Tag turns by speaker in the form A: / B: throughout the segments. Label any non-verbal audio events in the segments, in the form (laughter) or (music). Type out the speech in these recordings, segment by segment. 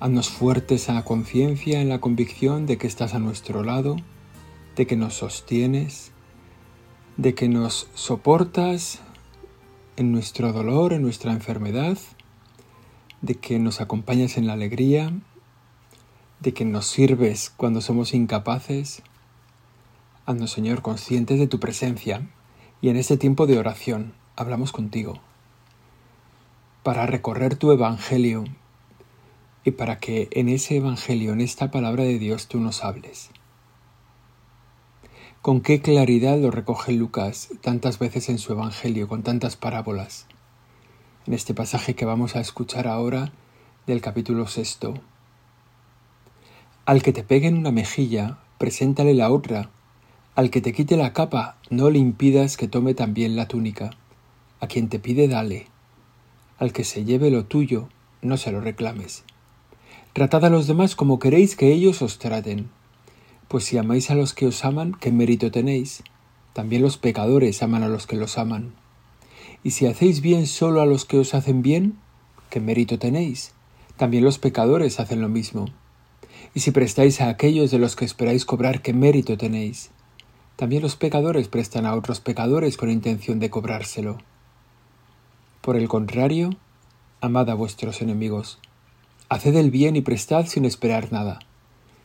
A: Haznos fuertes a la conciencia, en la convicción de que estás a nuestro lado, de que nos sostienes, de que nos soportas en nuestro dolor, en nuestra enfermedad, de que nos acompañas en la alegría, de que nos sirves cuando somos incapaces. Haznos, Señor, conscientes de tu presencia y en este tiempo de oración hablamos contigo para recorrer tu evangelio, y para que en ese Evangelio, en esta palabra de Dios, tú nos hables. Con qué claridad lo recoge Lucas tantas veces en su Evangelio, con tantas parábolas. En este pasaje que vamos a escuchar ahora del capítulo sexto. Al que te pegue en una mejilla, preséntale la otra. Al que te quite la capa, no le impidas que tome también la túnica. A quien te pide, dale. Al que se lleve lo tuyo, no se lo reclames. Tratad a los demás como queréis que ellos os traten. Pues si amáis a los que os aman, ¿qué mérito tenéis? También los pecadores aman a los que los aman. Y si hacéis bien solo a los que os hacen bien, ¿qué mérito tenéis? También los pecadores hacen lo mismo. Y si prestáis a aquellos de los que esperáis cobrar, ¿qué mérito tenéis? También los pecadores prestan a otros pecadores con intención de cobrárselo. Por el contrario, amad a vuestros enemigos Haced el bien y prestad sin esperar nada.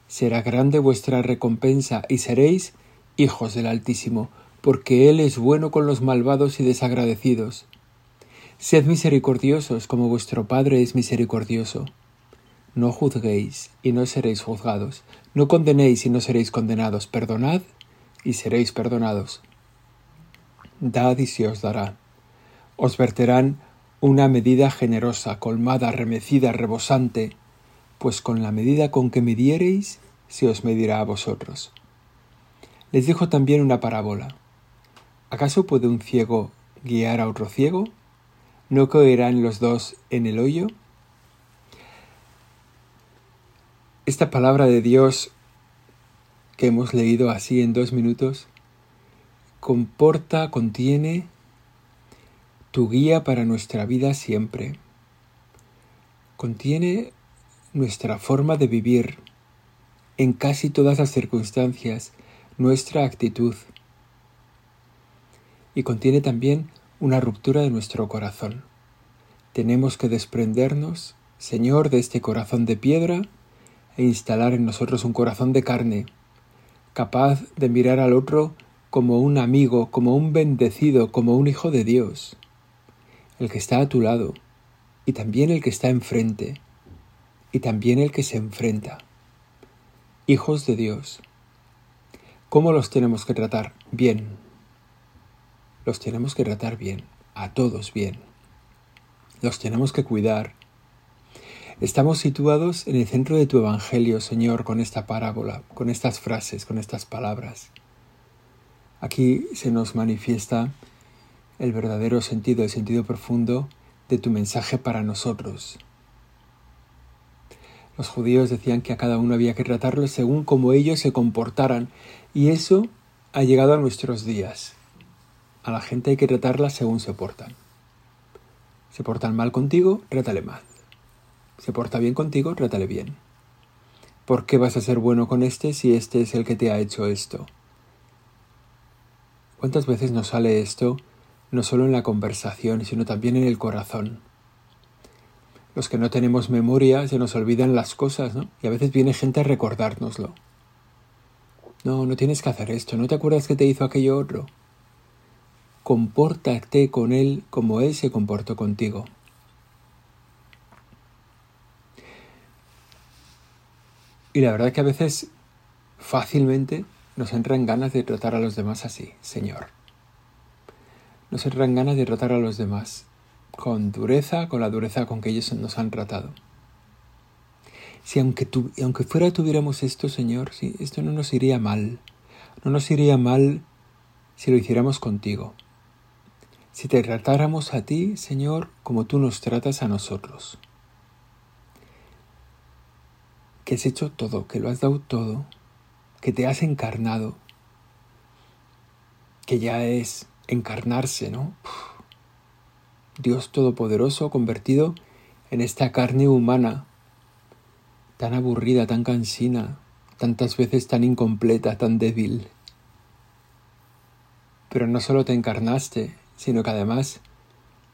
A: Será grande vuestra recompensa y seréis hijos del Altísimo, porque Él es bueno con los malvados y desagradecidos. Sed misericordiosos como vuestro Padre es misericordioso. No juzguéis y no seréis juzgados. No condenéis y no seréis condenados. Perdonad y seréis perdonados. Dad y se os dará. Os verterán una medida generosa, colmada, remecida, rebosante, pues con la medida con que midiereis, se os medirá a vosotros. Les dijo también una parábola. ¿Acaso puede un ciego guiar a otro ciego? ¿No caerán los dos en el hoyo? Esta palabra de Dios que hemos leído así en dos minutos comporta, contiene tu guía para nuestra vida siempre. Contiene nuestra forma de vivir en casi todas las circunstancias, nuestra actitud. Y contiene también una ruptura de nuestro corazón. Tenemos que desprendernos, Señor, de este corazón de piedra e instalar en nosotros un corazón de carne, capaz de mirar al otro como un amigo, como un bendecido, como un hijo de Dios el que está a tu lado, y también el que está enfrente, y también el que se enfrenta. Hijos de Dios. ¿Cómo los tenemos que tratar? Bien. Los tenemos que tratar bien, a todos bien. Los tenemos que cuidar. Estamos situados en el centro de tu Evangelio, Señor, con esta parábola, con estas frases, con estas palabras. Aquí se nos manifiesta el verdadero sentido, el sentido profundo de tu mensaje para nosotros. Los judíos decían que a cada uno había que tratarlo según como ellos se comportaran, y eso ha llegado a nuestros días. A la gente hay que tratarla según se portan. Se portan mal contigo, trátale mal. Se porta bien contigo, trátale bien. ¿Por qué vas a ser bueno con este si este es el que te ha hecho esto? ¿Cuántas veces nos sale esto no solo en la conversación, sino también en el corazón. Los que no tenemos memoria se nos olvidan las cosas, ¿no? Y a veces viene gente a recordárnoslo. No, no tienes que hacer esto, ¿no te acuerdas que te hizo aquello otro? Compórtate con él como él se comportó contigo. Y la verdad que a veces fácilmente nos entran ganas de tratar a los demás así, Señor nos entran ganas de tratar a los demás con dureza, con la dureza con que ellos nos han tratado. Si aunque, aunque fuera tuviéramos esto, Señor, si esto no nos iría mal, no nos iría mal si lo hiciéramos contigo. Si te tratáramos a ti, Señor, como tú nos tratas a nosotros. Que has hecho todo, que lo has dado todo, que te has encarnado, que ya es encarnarse, ¿no? Dios Todopoderoso convertido en esta carne humana, tan aburrida, tan cansina, tantas veces tan incompleta, tan débil. Pero no solo te encarnaste, sino que además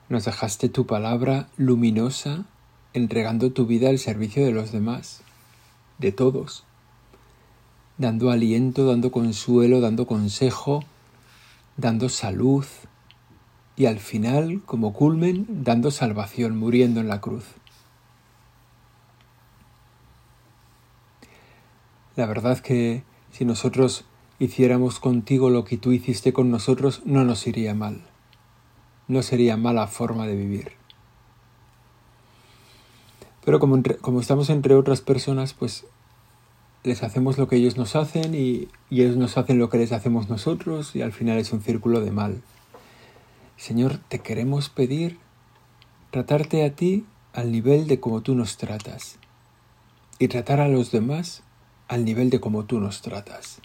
A: nos dejaste tu palabra luminosa entregando tu vida al servicio de los demás, de todos, dando aliento, dando consuelo, dando consejo, dando salud y al final, como culmen, dando salvación, muriendo en la cruz. La verdad que si nosotros hiciéramos contigo lo que tú hiciste con nosotros, no nos iría mal. No sería mala forma de vivir. Pero como, como estamos entre otras personas, pues les hacemos lo que ellos nos hacen y, ellos nos hacen lo que les hacemos nosotros y al final es un círculo de mal. Señor, te queremos pedir tratarte a ti al nivel de como tú nos tratas y tratar a los demás al nivel de como tú nos tratas.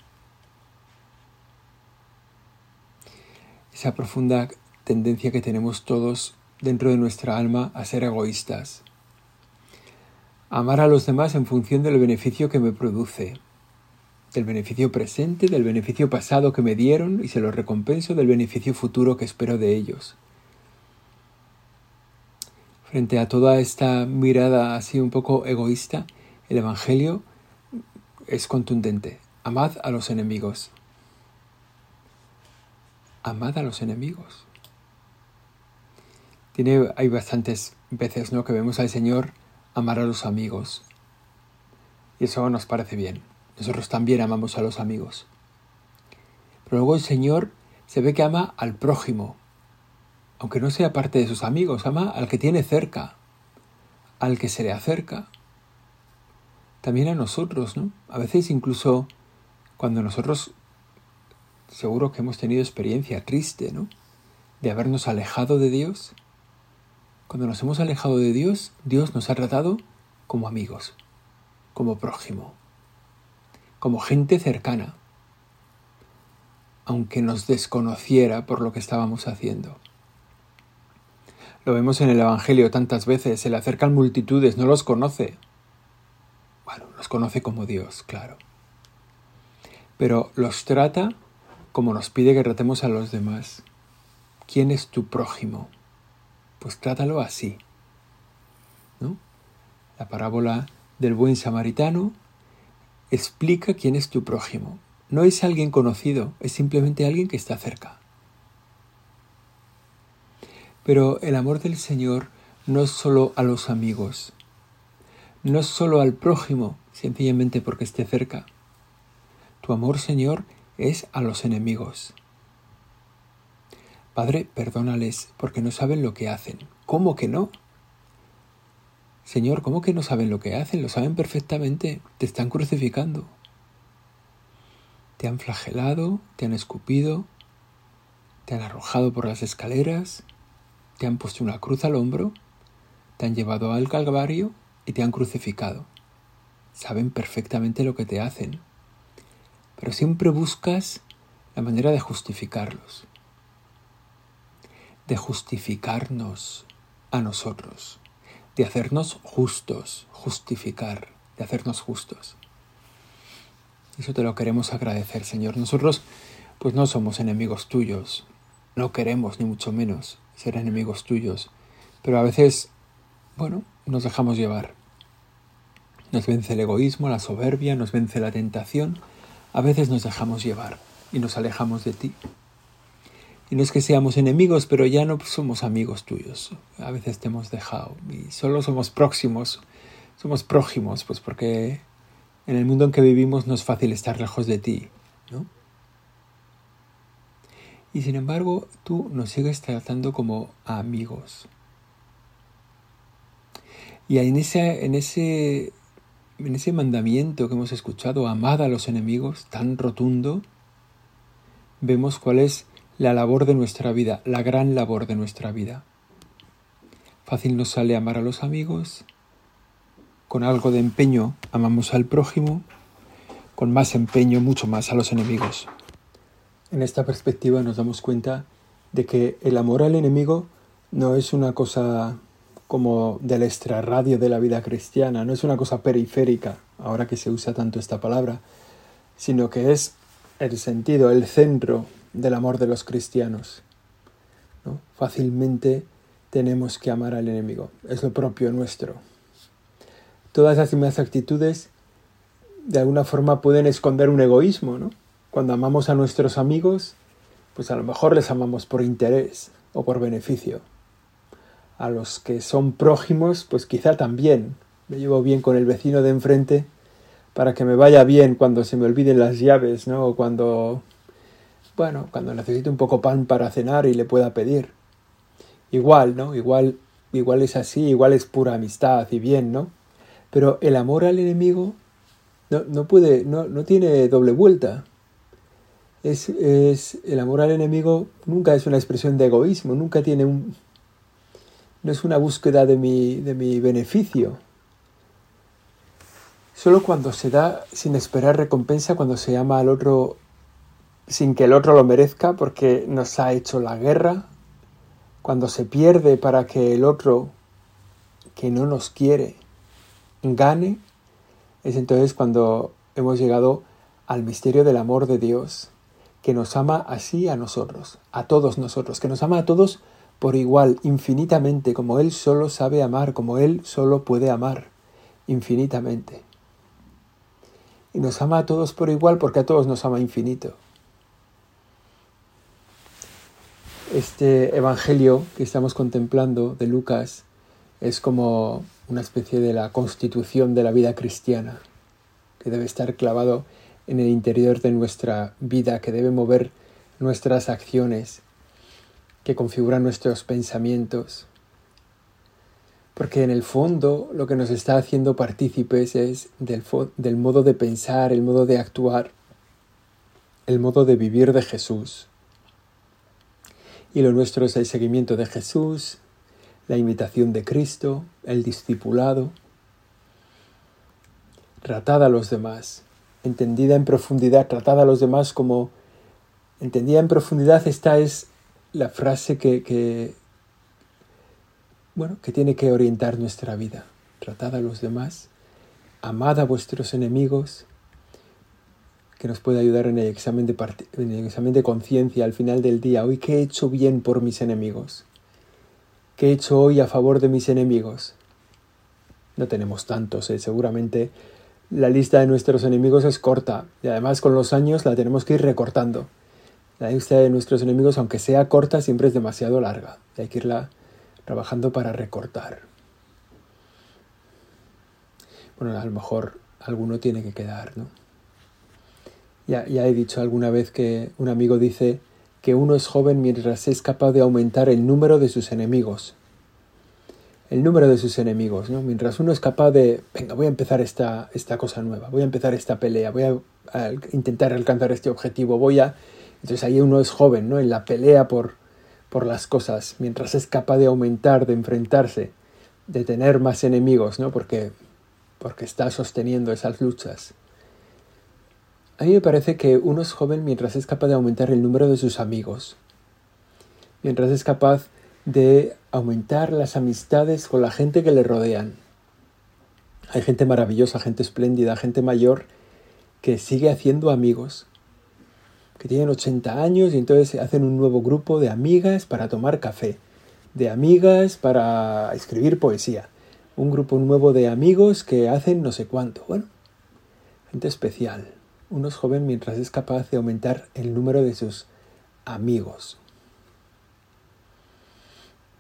A: Esa profunda tendencia que tenemos todos dentro de nuestra alma a ser egoístas, amar a los demás en función del beneficio que me produce, del beneficio presente, del beneficio pasado que me dieron y se lo recompenso del beneficio futuro que espero de ellos. Frente a toda esta mirada así un poco egoísta, el Evangelio es contundente. Amad a los enemigos. Amad a los enemigos. Tiene, hay bastantes veces ¿no? que vemos al Señor amar a los amigos. Y eso nos parece bien. Nosotros también amamos a los amigos. Pero luego el Señor se ve que ama al prójimo, aunque no sea parte de sus amigos, ama al que tiene cerca, al que se le acerca. También a nosotros, ¿no? A veces incluso cuando nosotros seguro que hemos tenido experiencia triste, ¿no? De habernos alejado de Dios, cuando nos hemos alejado de Dios, Dios nos ha tratado como amigos, como prójimo, como gente cercana, aunque nos desconociera por lo que estábamos haciendo. Lo vemos en el Evangelio tantas veces, se le acercan multitudes, no los conoce. Bueno, los conoce como Dios, claro. Pero los trata como nos pide que tratemos a los demás. ¿Quién es tu prójimo? Pues trátalo así. ¿no? La parábola del buen samaritano explica quién es tu prójimo. No es alguien conocido, es simplemente alguien que está cerca. Pero el amor del Señor no es solo a los amigos, no es solo al prójimo, sencillamente porque esté cerca. Tu amor, Señor, es a los enemigos. Padre, perdónales porque no saben lo que hacen. ¿Cómo que no? Señor, ¿cómo que no saben lo que hacen? Lo saben perfectamente. Te están crucificando. Te han flagelado, te han escupido, te han arrojado por las escaleras, te han puesto una cruz al hombro, te han llevado al Calvario y te han crucificado. Saben perfectamente lo que te hacen, pero siempre buscas la manera de justificarlos de justificarnos a nosotros, de hacernos justos, justificar, de hacernos justos. Eso te lo queremos agradecer, Señor. Nosotros pues no somos enemigos tuyos, no queremos ni mucho menos ser enemigos tuyos, pero a veces, bueno, nos dejamos llevar. Nos vence el egoísmo, la soberbia, nos vence la tentación, a veces nos dejamos llevar y nos alejamos de ti. No es que seamos enemigos, pero ya no somos amigos tuyos. A veces te hemos dejado y solo somos próximos, somos prójimos, pues porque en el mundo en que vivimos no es fácil estar lejos de ti, ¿no? Y sin embargo, tú nos sigues tratando como amigos. Y en ese, en ese en ese mandamiento que hemos escuchado, amad a los enemigos, tan rotundo, vemos cuál es la labor de nuestra vida, la gran labor de nuestra vida. Fácil nos sale amar a los amigos, con algo de empeño amamos al prójimo, con más empeño mucho más a los enemigos. En esta perspectiva nos damos cuenta de que el amor al enemigo no es una cosa como del extrarradio de la vida cristiana, no es una cosa periférica, ahora que se usa tanto esta palabra, sino que es el sentido, el centro del amor de los cristianos. ¿no? Fácilmente tenemos que amar al enemigo, es lo propio nuestro. Todas las demás actitudes de alguna forma pueden esconder un egoísmo, ¿no? Cuando amamos a nuestros amigos, pues a lo mejor les amamos por interés o por beneficio. A los que son prójimos, pues quizá también. Me llevo bien con el vecino de enfrente para que me vaya bien cuando se me olviden las llaves, ¿no? O cuando, bueno, cuando necesite un poco pan para cenar y le pueda pedir. Igual, ¿no? Igual, igual es así, igual es pura amistad y bien, ¿no? Pero el amor al enemigo no, no puede, no, no, tiene doble vuelta. Es, es, el amor al enemigo nunca es una expresión de egoísmo, nunca tiene un. no es una búsqueda de mi, de mi beneficio. Solo cuando se da sin esperar recompensa, cuando se ama al otro sin que el otro lo merezca, porque nos ha hecho la guerra, cuando se pierde para que el otro que no nos quiere gane, es entonces cuando hemos llegado al misterio del amor de Dios, que nos ama así a nosotros, a todos nosotros, que nos ama a todos por igual, infinitamente, como Él solo sabe amar, como Él solo puede amar, infinitamente. Y nos ama a todos por igual porque a todos nos ama infinito. Este Evangelio que estamos contemplando de Lucas es como una especie de la constitución de la vida cristiana, que debe estar clavado en el interior de nuestra vida, que debe mover nuestras acciones, que configura nuestros pensamientos. Porque en el fondo lo que nos está haciendo partícipes es del, del modo de pensar, el modo de actuar, el modo de vivir de Jesús. Y lo nuestro es el seguimiento de Jesús, la imitación de Cristo, el discipulado. Tratada a los demás, entendida en profundidad, tratada a los demás como entendida en profundidad, esta es la frase que, bueno, que tiene que orientar nuestra vida. Tratada a los demás, amad a vuestros enemigos, que nos puede ayudar en el examen de, en el examen de conciencia al final del día. Hoy, ¿qué he hecho bien por mis enemigos? ¿Qué he hecho hoy a favor de mis enemigos? No tenemos tantos, ¿eh? seguramente la lista de nuestros enemigos es corta y además con los años la tenemos que ir recortando. La lista de nuestros enemigos, aunque sea corta, siempre es demasiado larga. hay que irla trabajando para recortar. Bueno, a lo mejor alguno tiene que quedar, ¿no? Ya, he dicho alguna vez que un amigo dice que uno es joven mientras es capaz de aumentar el número de sus enemigos. El número de sus enemigos, ¿no? Mientras uno es capaz de, venga, voy a empezar esta, esta cosa nueva, voy a empezar esta pelea, voy a, a, intentar alcanzar este objetivo, voy a... Entonces ahí uno es joven, ¿no? En la pelea por, por las cosas, mientras es capaz de aumentar, de enfrentarse, de tener más enemigos, ¿no? Porque, porque está sosteniendo esas luchas. A mí me parece que uno es joven mientras es capaz de aumentar el número de sus amigos, mientras es capaz de aumentar las amistades con la gente que le rodean. Hay gente maravillosa, gente espléndida, gente mayor que sigue haciendo amigos, que tienen 80 años y entonces hacen un nuevo grupo de amigas para tomar café, de amigas para escribir poesía, un grupo nuevo de amigos que hacen no sé cuánto. Bueno, gente especial uno es joven mientras es capaz de aumentar el número de sus amigos.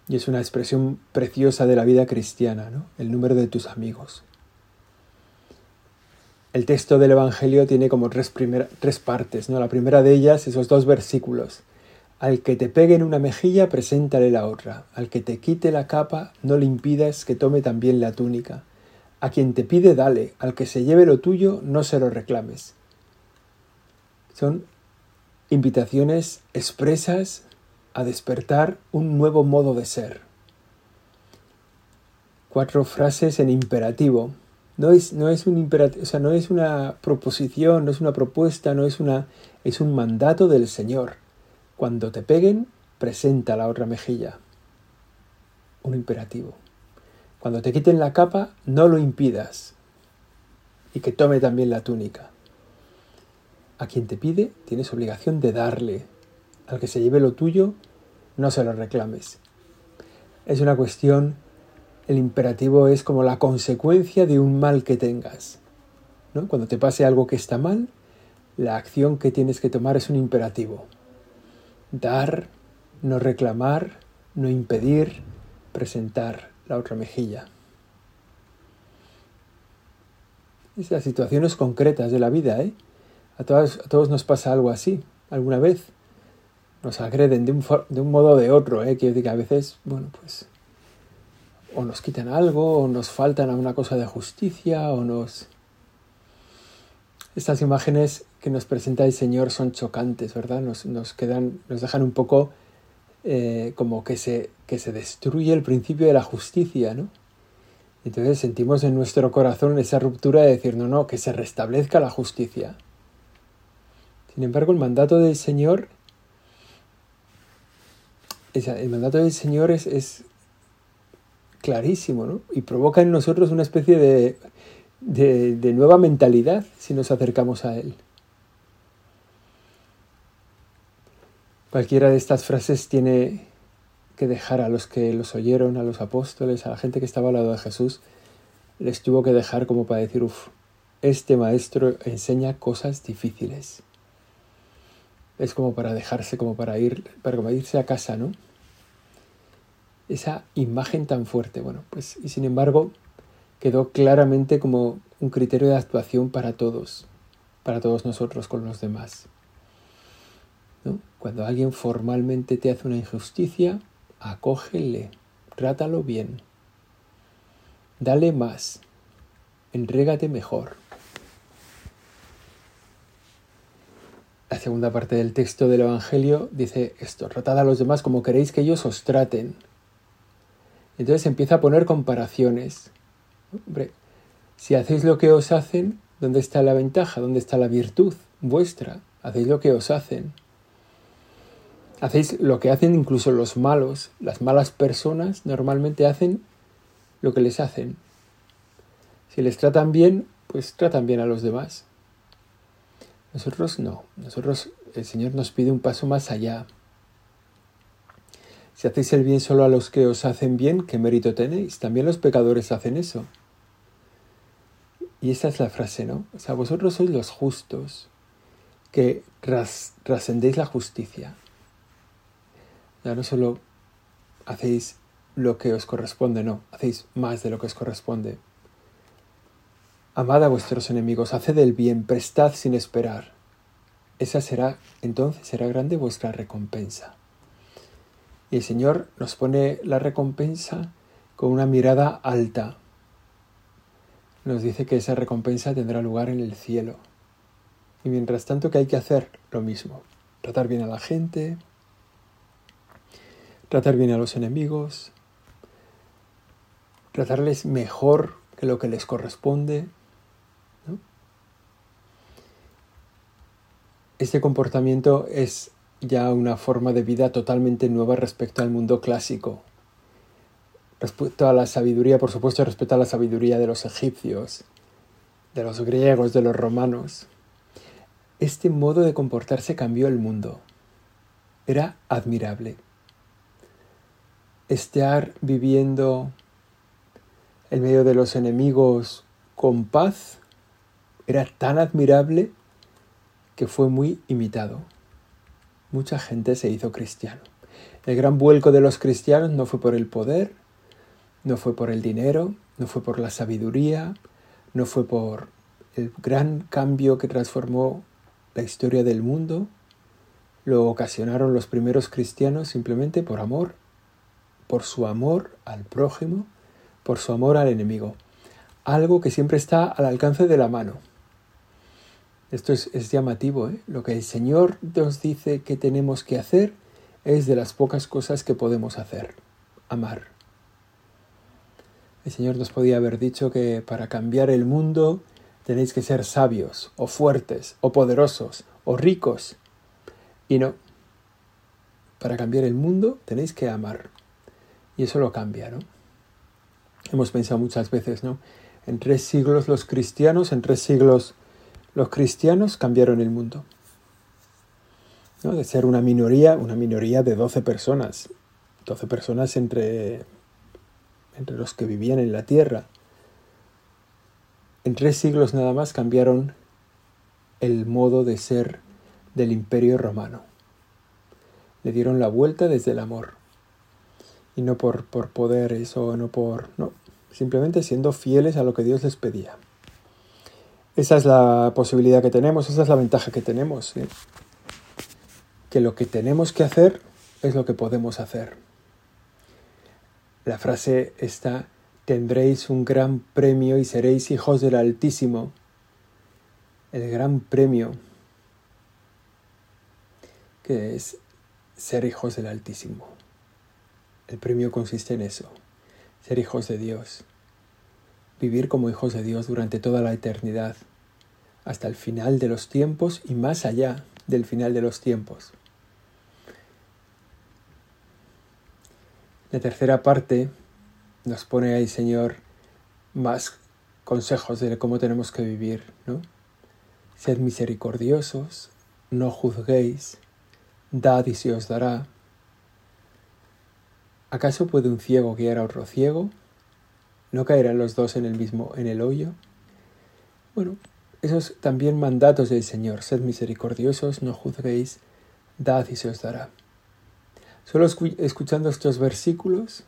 A: Y es una expresión preciosa de la vida cristiana, ¿no? El número de tus amigos. El texto del Evangelio tiene como tres, tres partes, ¿no? La primera de ellas, esos dos versículos. Al que te pegue en una mejilla, preséntale la otra. Al que te quite la capa, no le impidas que tome también la túnica. A quien te pide, dale. Al que se lleve lo tuyo, no se lo reclames. Son invitaciones expresas a despertar un nuevo modo de ser. Cuatro frases en imperativo. No es, no es un imperativo, o sea, no es una proposición, no es una propuesta, no es una, es un mandato del Señor. Cuando te peguen, presenta la otra mejilla. Un imperativo. Cuando te quiten la capa, no lo impidas. Y que tome también la túnica. A quien te pide, tienes obligación de darle. Al que se lleve lo tuyo, no se lo reclames. Es una cuestión, el imperativo es como la consecuencia de un mal que tengas. ¿no? Cuando te pase algo que está mal, la acción que tienes que tomar es un imperativo. Dar, no reclamar, no impedir, presentar la otra mejilla. Esas situaciones concretas de la vida, ¿eh? A todos, todos nos pasa algo así, alguna vez. Nos agreden de un, de un modo o de otro, ¿eh? Quiero decir que a veces, bueno, pues o nos quitan algo, o nos faltan a una cosa de justicia, o nos... Estas imágenes que nos presenta el Señor son chocantes, ¿verdad? Nos, nos quedan, nos dejan un poco eh, como que se, que se destruye el principio de la justicia, ¿no? Entonces sentimos en nuestro corazón esa ruptura de decir, no, no, que se restablezca la justicia. Sin embargo, el mandato del Señor, el mandato del Señor es, clarísimo, ¿no? Y provoca en nosotros una especie de, de, de nueva mentalidad si nos acercamos a Él. Cualquiera de estas frases tiene que dejar a los que los oyeron, a los apóstoles, a la gente que estaba al lado de Jesús, les tuvo que dejar como para decir, uff, este maestro enseña cosas difíciles. Es como para dejarse, como para ir, para irse a casa, ¿no? Esa imagen tan fuerte, bueno, pues, y sin embargo, quedó claramente como un criterio de actuación para todos, para todos nosotros con los demás. Cuando alguien formalmente te hace una injusticia, acógele, trátalo bien, dale más, entrégate mejor. La segunda parte del texto del Evangelio dice esto, tratad a los demás como queréis que ellos os traten. Entonces empieza a poner comparaciones. Hombre, si hacéis lo que os hacen, ¿dónde está la ventaja? ¿Dónde está la virtud vuestra? Hacéis lo que os hacen. Hacéis lo que hacen incluso los malos. Las malas personas normalmente hacen lo que les hacen. Si les tratan bien, pues tratan bien a los demás. Nosotros no. Nosotros, el Señor nos pide un paso más allá. Si hacéis el bien solo a los que os hacen bien, ¿qué mérito tenéis? También los pecadores hacen eso. Y esa es la frase, ¿no? O sea, vosotros sois los justos, que trascendéis la justicia. Ya no solo hacéis lo que os corresponde, no, hacéis más de lo que os corresponde. Amad a vuestros enemigos, haced el bien, prestad sin esperar. Esa será, entonces será grande vuestra recompensa. Y el Señor nos pone la recompensa con una mirada alta. Nos dice que esa recompensa tendrá lugar en el cielo. Y mientras tanto, ¿qué hay que hacer? Lo mismo. Tratar bien a la gente, tratar bien a los enemigos, tratarles mejor que lo que les corresponde. Este comportamiento es ya una forma de vida totalmente nueva respecto al mundo clásico. Respecto a la sabiduría, por supuesto, respecto a la sabiduría de los egipcios, de los griegos, de los romanos. Este modo de comportarse cambió el mundo. Era admirable estar viviendo en medio de los enemigos con paz era tan admirable que fue muy imitado. Mucha gente se hizo cristiano. El gran vuelco de los cristianos no fue por el poder, no fue por el dinero, no fue por la sabiduría, no fue por el gran cambio que transformó la historia del mundo. Lo ocasionaron los primeros cristianos simplemente por amor por su amor al prójimo, por su amor al enemigo. algo que siempre está al alcance de la mano. Esto es, llamativo. ¿eh? Lo que el Señor nos dice que tenemos que hacer es de las pocas cosas que podemos hacer. Amar. El Señor nos podía haber dicho que para cambiar el mundo tenéis que ser sabios, o fuertes, o poderosos, o ricos. Y no. Para cambiar el mundo tenéis que amar. Y eso lo cambia, ¿no? Hemos pensado muchas veces, ¿no? En tres siglos los cristianos, en tres siglos los cristianos cambiaron el mundo. De ser una minoría, una minoría de 12 personas. 12 personas entre, entre los que vivían en la tierra. En tres siglos nada más cambiaron el modo de ser del imperio romano. Le dieron la vuelta desde el amor. Y no por, por poderes o no por... No, simplemente siendo fieles a lo que Dios les pedía. Esa es la posibilidad que tenemos, esa es la ventaja que tenemos. Que lo que tenemos que hacer es lo que podemos hacer. La frase está, tendréis un gran premio y seréis hijos del Altísimo. El gran premio que es ser hijos del Altísimo. El premio consiste en eso, ser hijos de Dios, vivir como hijos de Dios durante toda la eternidad, hasta el final de los tiempos y más allá del final de los tiempos. La tercera parte nos pone ahí, Señor, más consejos de cómo tenemos que vivir, ¿no? Sed misericordiosos, no juzguéis, dad y se os dará, ¿Acaso puede un ciego guiar a otro ciego? ¿No caerán los dos en el mismo en el hoyo? Bueno, esos también mandatos del Señor. Sed misericordiosos, no juzguéis, dad y se os dará. Solo escuchando estos versículos,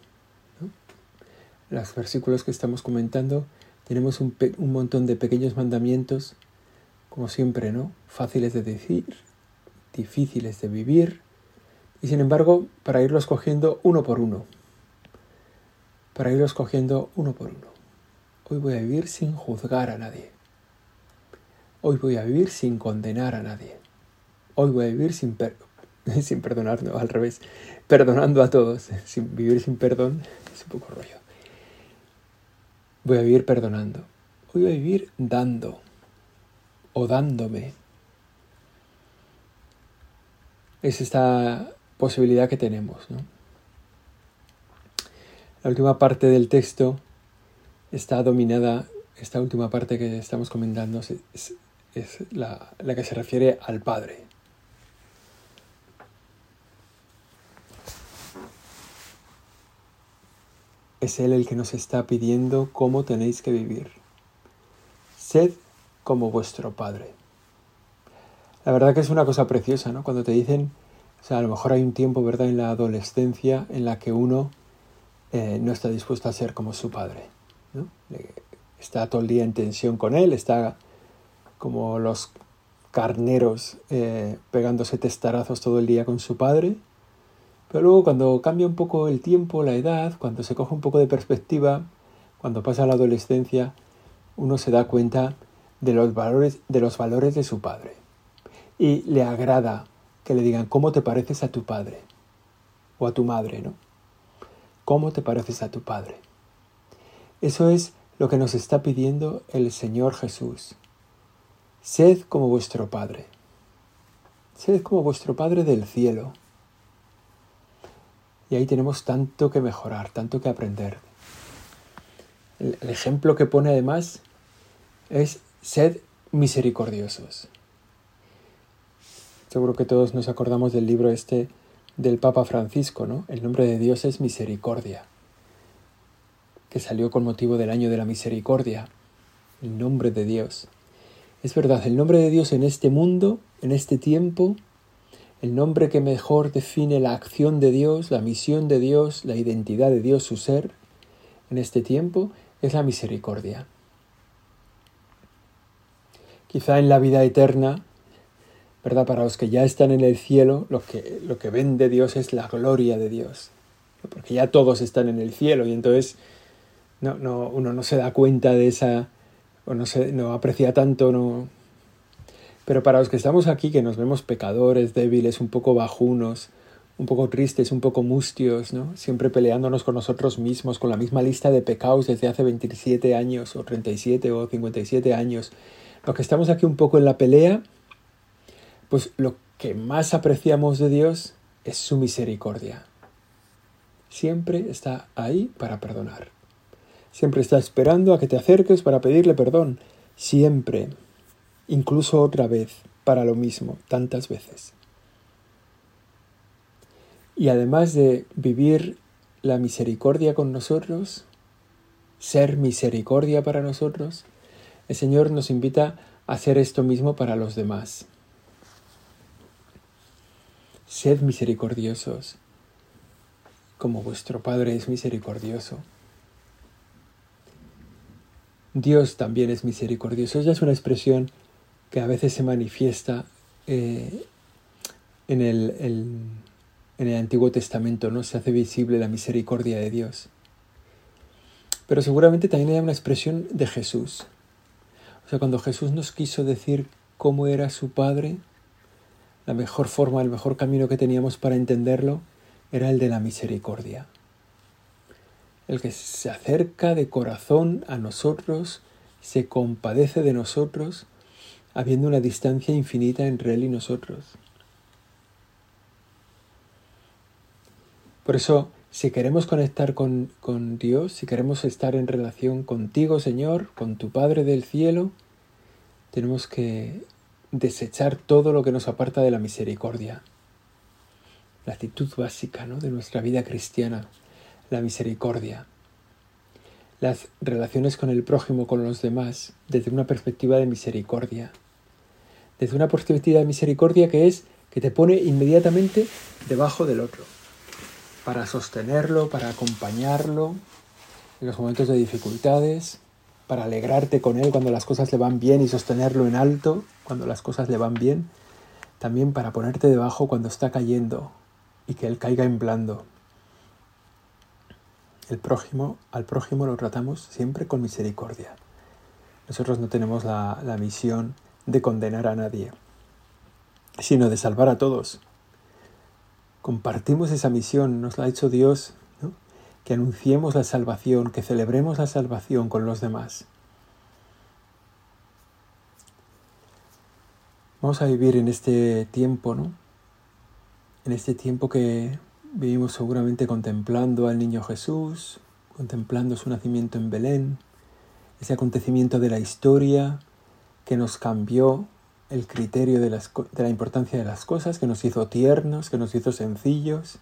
A: los versículos que estamos comentando, tenemos un, un montón de pequeños mandamientos, como siempre, ¿no? Fáciles de decir, difíciles de vivir, y sin embargo, para irlos cogiendo uno por uno. Para irlos cogiendo uno por uno. Hoy voy a vivir sin juzgar a nadie. Hoy voy a vivir sin condenar a nadie. Hoy voy a vivir sin, (laughs) sin perdonar, no, al revés, perdonando a todos. (laughs) Sin vivir sin perdón es un poco rollo. Voy a vivir perdonando. Hoy voy a vivir dando o dándome. Es esta posibilidad que tenemos. La última parte del texto está dominada, esta última parte que estamos comentando es, la, la que se refiere al Padre. Es Él el que nos está pidiendo cómo tenéis que vivir. Sed como vuestro Padre. La verdad que es una cosa preciosa, ¿no? Cuando te dicen o sea, a lo mejor hay un tiempo, ¿verdad?, en la adolescencia en la que uno eh, no está dispuesto a ser como su padre. ¿no? Está todo el día en tensión con él, está como los carneros eh, pegándose testarazos todo el día con su padre. Pero luego cuando cambia un poco el tiempo, la edad, cuando se coge un poco de perspectiva, cuando pasa la adolescencia, uno se da cuenta de los valores de, los valores de su padre. Y le agrada que le digan, ¿cómo te pareces a tu padre? O a tu madre, ¿no? ¿Cómo te pareces a tu padre? Eso es lo que nos está pidiendo el Señor Jesús. Sed como vuestro Padre. Sed como vuestro Padre del cielo. Y ahí tenemos tanto que mejorar, tanto que aprender. El, ejemplo que pone además es sed misericordiosos. Seguro que todos nos acordamos del libro este del Papa Francisco, ¿no? El nombre de Dios es misericordia, que salió con motivo del año de la misericordia, el nombre de Dios. Es verdad, el nombre de Dios en este mundo, en este tiempo, el nombre que mejor define la acción de Dios, la misión de Dios, la identidad de Dios, su ser, en este tiempo, es la misericordia. Quizá en la vida eterna ¿verdad? Para los que ya están en el cielo, lo que, lo que ven de Dios es la gloria de Dios, porque ya todos están en el cielo y entonces no, no, uno no se da cuenta de esa, o no, se, no aprecia tanto, no. Pero para los que estamos aquí, que nos vemos pecadores, débiles, un poco bajunos, un poco tristes, un poco mustios, ¿no? Siempre peleándonos con nosotros mismos, con la misma lista de pecados desde hace 27 años, o 37 o 57 años. Los que estamos aquí un poco en la pelea, pues lo que más apreciamos de Dios es su misericordia. Siempre está ahí para perdonar. Siempre está esperando a que te acerques para pedirle perdón. Siempre. Incluso otra vez, para lo mismo, tantas veces. Y además de vivir la misericordia con nosotros, ser misericordia para nosotros, el Señor nos invita a hacer esto mismo para los demás. Sed misericordiosos, como vuestro Padre es misericordioso. Dios también es misericordioso. Esa es una expresión que a veces se manifiesta eh, en, el, en el Antiguo Testamento, ¿no? Se hace visible la misericordia de Dios. Pero seguramente también hay una expresión de Jesús. O sea, cuando Jesús nos quiso decir cómo era su Padre, la mejor forma, el mejor camino que teníamos para entenderlo era el de la misericordia. El que se acerca de corazón a nosotros, se compadece de nosotros, habiendo una distancia infinita entre Él y nosotros. Por eso, si queremos conectar con, con, Dios, si queremos estar en relación contigo, Señor, con tu Padre del cielo, tenemos que desechar todo lo que nos aparta de la misericordia. La actitud básica ¿no? de nuestra vida cristiana, la misericordia. Las relaciones con el prójimo, con los demás, desde una perspectiva de misericordia. Desde una perspectiva de misericordia que es que te pone inmediatamente debajo del otro, para sostenerlo, para acompañarlo en los momentos de dificultades, para alegrarte con él cuando las cosas le van bien y sostenerlo en alto cuando las cosas le van bien, también para ponerte debajo cuando está cayendo y que él caiga en blando. El prójimo, al prójimo lo tratamos siempre con misericordia. Nosotros no tenemos la, la misión de condenar a nadie, sino de salvar a todos. Compartimos esa misión, nos la ha hecho Dios que anunciemos la salvación, que celebremos la salvación con los demás. Vamos a vivir en este tiempo, ¿no? En este tiempo que vivimos seguramente contemplando al niño Jesús, contemplando su nacimiento en Belén, ese acontecimiento de la historia que nos cambió el criterio de, de la importancia de las cosas, que nos hizo tiernos, que nos hizo sencillos,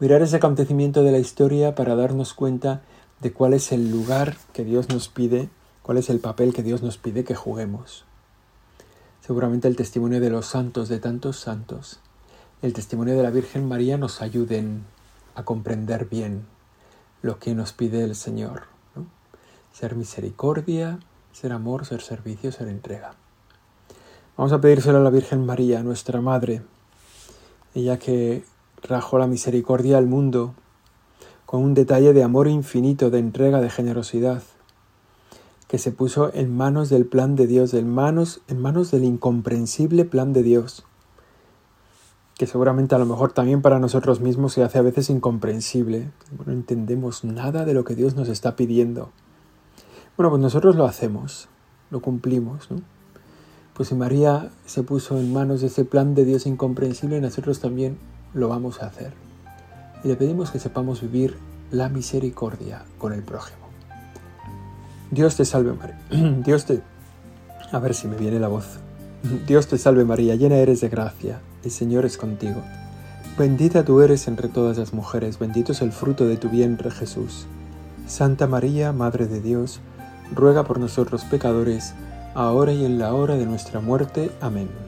A: mirar ese acontecimiento de la historia para darnos cuenta de cuál es el lugar que Dios nos pide, cuál es el papel que Dios nos pide que juguemos. Seguramente el testimonio de los santos, de tantos santos, el testimonio de la Virgen María nos ayuden a comprender bien lo que nos pide el Señor. Ser misericordia, ser amor, ser servicio, ser entrega. Vamos a pedírselo a la Virgen María, nuestra Madre, ella que trajo la misericordia al mundo con un detalle de amor infinito, de entrega, de generosidad, que se puso en manos del plan de Dios, en manos, en manos del incomprensible plan de Dios, que seguramente a lo mejor también para nosotros mismos se hace a veces incomprensible. No entendemos nada de lo que Dios nos está pidiendo. Bueno, pues nosotros lo hacemos, lo cumplimos, ¿no? Pues si María se puso en manos de ese plan de Dios incomprensible, nosotros también lo vamos a hacer. Y le pedimos que sepamos vivir la misericordia con el prójimo. Dios te salve María. (clears throat) Dios te... A ver si me viene la voz. (clears throat) Dios te salve María, llena eres de gracia, el Señor es contigo. Bendita tú eres entre todas las mujeres, bendito es el fruto de tu vientre Jesús. Santa María, Madre de Dios, ruega por nosotros pecadores, ahora y en la hora de nuestra muerte. Amén.